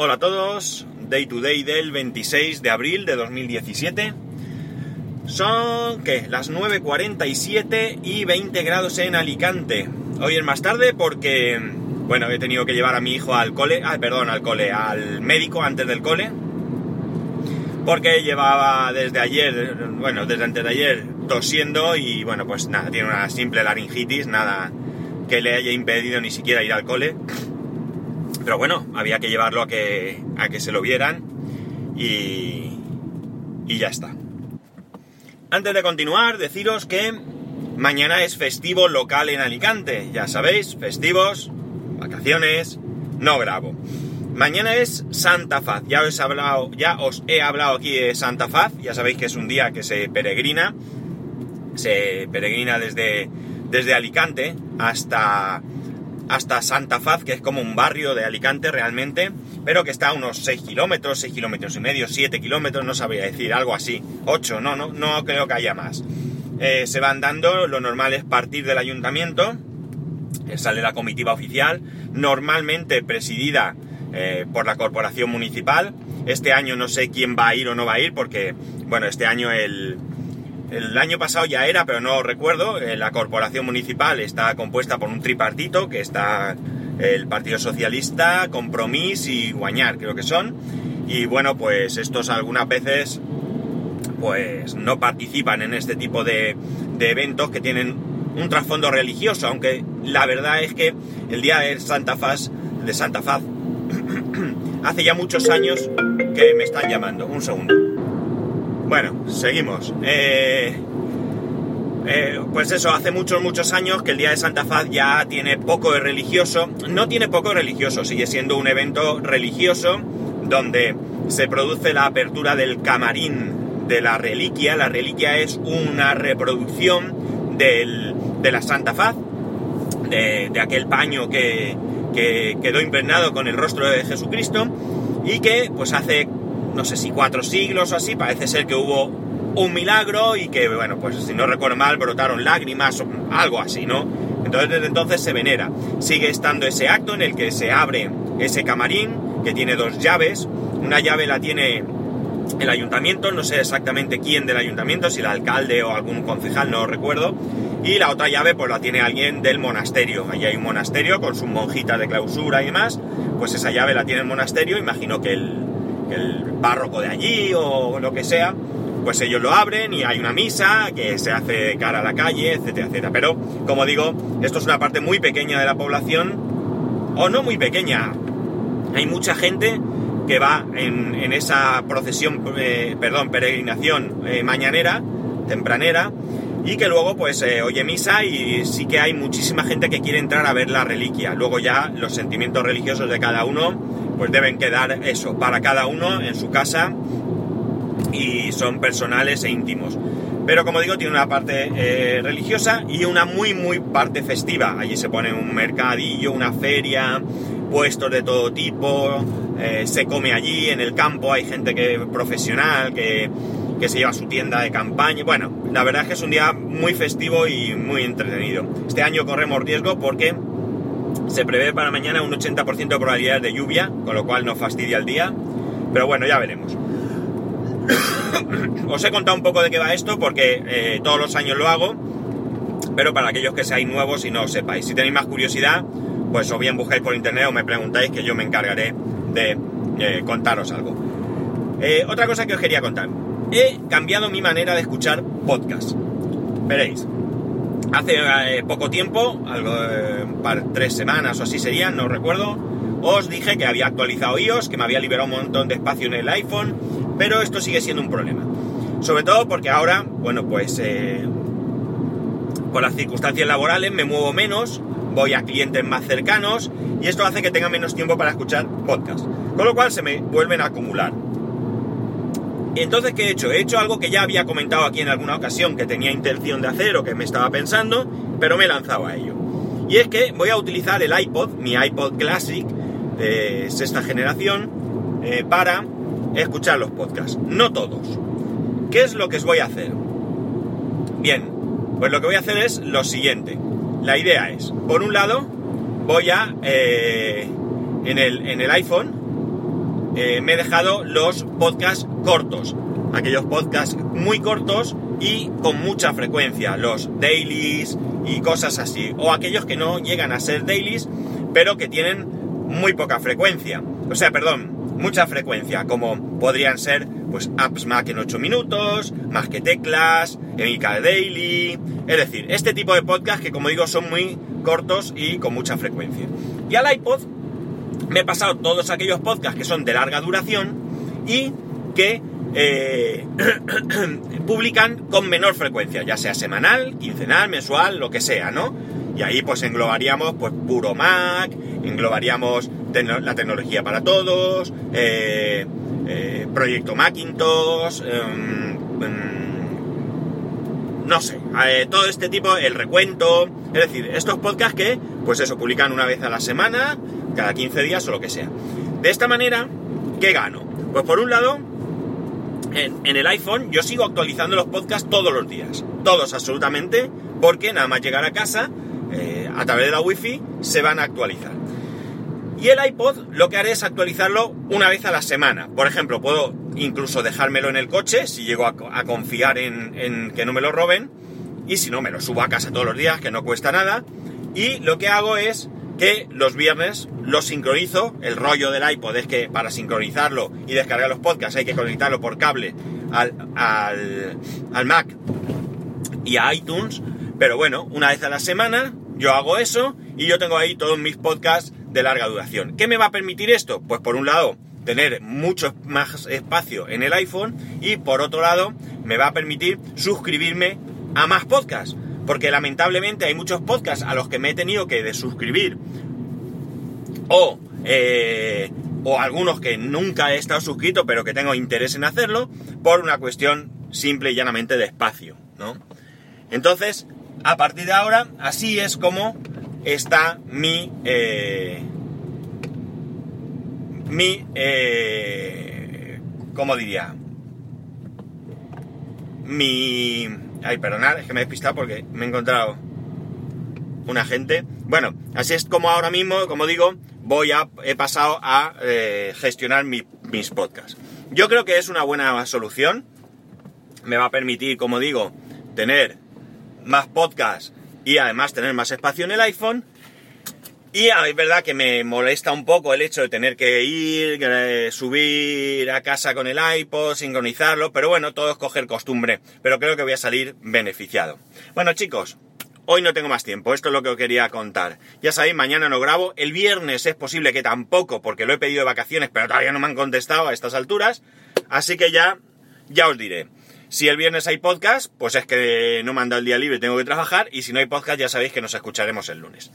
Hola a todos, Day to Day del 26 de abril de 2017. Son, ¿qué? Las 9.47 y 20 grados en Alicante. Hoy es más tarde porque, bueno, he tenido que llevar a mi hijo al cole, ah, perdón, al cole, al médico antes del cole. Porque llevaba desde ayer, bueno, desde antes de ayer tosiendo y, bueno, pues nada, tiene una simple laringitis, nada que le haya impedido ni siquiera ir al cole. Pero bueno, había que llevarlo a que, a que se lo vieran y, y ya está. Antes de continuar, deciros que mañana es festivo local en Alicante. Ya sabéis, festivos, vacaciones, no grabo. Mañana es Santa Faz. Ya os he hablado, ya os he hablado aquí de Santa Faz. Ya sabéis que es un día que se peregrina. Se peregrina desde, desde Alicante hasta hasta Santa Faz, que es como un barrio de Alicante realmente, pero que está a unos 6 kilómetros, 6 kilómetros y medio, 7 kilómetros, no sabría decir, algo así, 8, no, no, no creo que haya más. Eh, se van dando, lo normal es partir del ayuntamiento, eh, sale la comitiva oficial, normalmente presidida eh, por la corporación municipal. Este año no sé quién va a ir o no va a ir, porque, bueno, este año el, el año pasado ya era, pero no recuerdo. Eh, la corporación municipal está compuesta por un tripartito, que está el Partido Socialista, Compromís y Guañar, creo que son. Y bueno, pues estos algunas veces pues no participan en este tipo de, de eventos que tienen un trasfondo religioso, aunque la verdad es que el día de Santa Faz, de Santa Faz, hace ya muchos años que me están llamando. Un segundo. Bueno, seguimos. Eh, eh, pues eso, hace muchos, muchos años que el Día de Santa Faz ya tiene poco de religioso. No tiene poco de religioso, sigue siendo un evento religioso donde se produce la apertura del camarín de la reliquia. La reliquia es una reproducción del, de la Santa Faz, de, aquel paño que, que quedó impregnado con el rostro de Jesucristo y que pues hace no sé si cuatro siglos o así, parece ser que hubo un milagro y que, bueno, pues si no recuerdo mal, brotaron lágrimas o algo así, ¿no? Entonces desde entonces se venera. Sigue estando ese acto en el que se abre ese camarín, que tiene dos llaves. Una llave la tiene el ayuntamiento, no sé exactamente quién del ayuntamiento, si el alcalde o algún concejal, no recuerdo. Y la otra llave pues la tiene alguien del monasterio. Allí hay un monasterio con sus monjitas de clausura y demás. Pues esa llave la tiene el monasterio. Imagino que el, el párroco de allí o lo que sea, pues ellos lo abren y hay una misa que se hace cara a la calle, etcétera, etcétera. Pero, como digo, esto es una parte muy pequeña de la población, o no muy pequeña. Hay mucha gente que va en, esa procesión, eh, perdón, peregrinación eh, mañanera, tempranera, y que luego pues eh, oye misa y sí que hay muchísima gente que quiere entrar a ver la reliquia. Luego ya los sentimientos religiosos de cada uno pues deben quedar eso, para cada uno en su casa y son personales e íntimos. Pero como digo, tiene una parte eh, religiosa y una muy, muy parte festiva. Allí se pone un mercadillo, una feria, puestos de todo tipo, eh, se come allí, en el campo hay gente que profesional que, que se lleva su tienda de campaña. Bueno, la verdad es que es un día muy festivo y muy entretenido. Este año corremos riesgo porque se prevé para mañana un 80% de probabilidades de lluvia, con lo cual no fastidia el día. Pero bueno, ya veremos. Os he contado un poco de qué va esto porque eh, todos los años lo hago, pero para aquellos que seáis nuevos y no os sepáis. Si tenéis más curiosidad, pues o bien buscáis por internet o me preguntáis que yo me encargaré de eh, contaros algo. Eh, otra cosa que os quería contar. He cambiado mi manera de escuchar podcast. Veréis. Hace eh, poco tiempo, algo, eh, tres semanas o así serían, no recuerdo, os dije que había actualizado iOS, que me había liberado un montón de espacio en el iPhone, pero esto sigue siendo un problema. Sobre todo porque ahora, bueno, pues eh, por las circunstancias laborales me muevo menos, voy a clientes más cercanos y esto hace que tenga menos tiempo para escuchar podcast. Con lo cual se me vuelven a acumular. Entonces, ¿qué he hecho? He hecho algo que ya había comentado aquí en alguna ocasión que tenía intención de hacer o que me estaba pensando, pero me he lanzado a ello. Y es que voy a utilizar el iPod, mi iPod Classic de sexta generación, eh, para escuchar los podcasts. No todos. ¿Qué es lo que os voy a hacer? Bien, pues lo que voy a hacer es lo siguiente. La idea es, por un lado, voy a, eh, en, el, en el iPhone, eh, me he dejado los podcasts cortos. Aquellos podcasts muy cortos y con mucha frecuencia. Los dailies y cosas así. O aquellos que no llegan a ser dailies, pero que tienen muy poca frecuencia. O sea, perdón, mucha frecuencia. Como podrían ser, pues, Apps Mac en 8 minutos, más que teclas, Emilcar Daily. Es decir, este tipo de podcasts que, como digo, son muy cortos y con mucha frecuencia. Y al iPod me he pasado todos aquellos podcasts que son de larga duración y que eh, publican con menor frecuencia, ya sea semanal, quincenal, mensual, lo que sea, ¿no? Y ahí pues englobaríamos pues puro Mac, englobaríamos la tecnología para todos, eh, eh, proyecto Macintosh, em, em, no sé, todo este tipo, el recuento, es decir, estos podcasts que pues eso, publican una vez a la semana, cada 15 días o lo que sea. De esta manera, ¿qué gano? Pues por un lado, en, el iPhone yo sigo actualizando los podcasts todos los días, todos absolutamente, porque nada más llegar a casa, eh, a través de la Wi-Fi, se van a actualizar. Y el iPod lo que haré es actualizarlo una vez a la semana. Por ejemplo, puedo incluso dejármelo en el coche si llego a, confiar en, en, que no me lo roben. Y si no, me lo subo a casa todos los días, que no cuesta nada. Y lo que hago es que los viernes lo sincronizo. El rollo del iPod es que para sincronizarlo y descargar los podcasts hay que conectarlo por cable al, al, Mac y a iTunes. Pero bueno, una vez a la semana yo hago eso y yo tengo ahí todos mis podcasts de larga duración. ¿Qué me va a permitir esto? Pues por un lado, tener mucho más espacio en el iPhone y por otro lado, me va a permitir suscribirme a más podcasts. Porque lamentablemente hay muchos podcasts a los que me he tenido que desuscribir. O, eh, o algunos que nunca he estado suscrito, pero que tengo interés en hacerlo, por una cuestión simple y llanamente de espacio. ¿no? Entonces, a partir de ahora, así es como está mi. Eh, mi. Eh, ¿Cómo diría? Mi Ay, perdonad, es que me he despistado porque me he encontrado un agente. Bueno, así es como ahora mismo, como digo, voy a, he pasado a eh, gestionar mis podcasts. Yo creo que es una buena solución. Me va a permitir, como digo, tener más podcasts y además tener más espacio en el iPhone. Y es verdad que me molesta un poco el hecho de tener que ir, subir a casa con el iPod, sincronizarlo, pero bueno, todo es coger costumbre. Pero creo que voy a salir beneficiado. Bueno chicos, hoy no tengo más tiempo, esto es lo que os quería contar. Ya sabéis, mañana no grabo, el viernes es posible que tampoco, porque lo he pedido de vacaciones, pero todavía no me han contestado a estas alturas. Así que ya, ya os diré. Si el viernes hay podcast, pues es que no me han dado el día libre, tengo que trabajar, y si no hay podcast ya sabéis que nos escucharemos el lunes.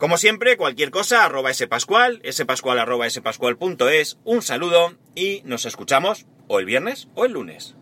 Como siempre, cualquier cosa, arroba spascual, spascual arroba spascual.es, un saludo y nos escuchamos o el viernes o el lunes.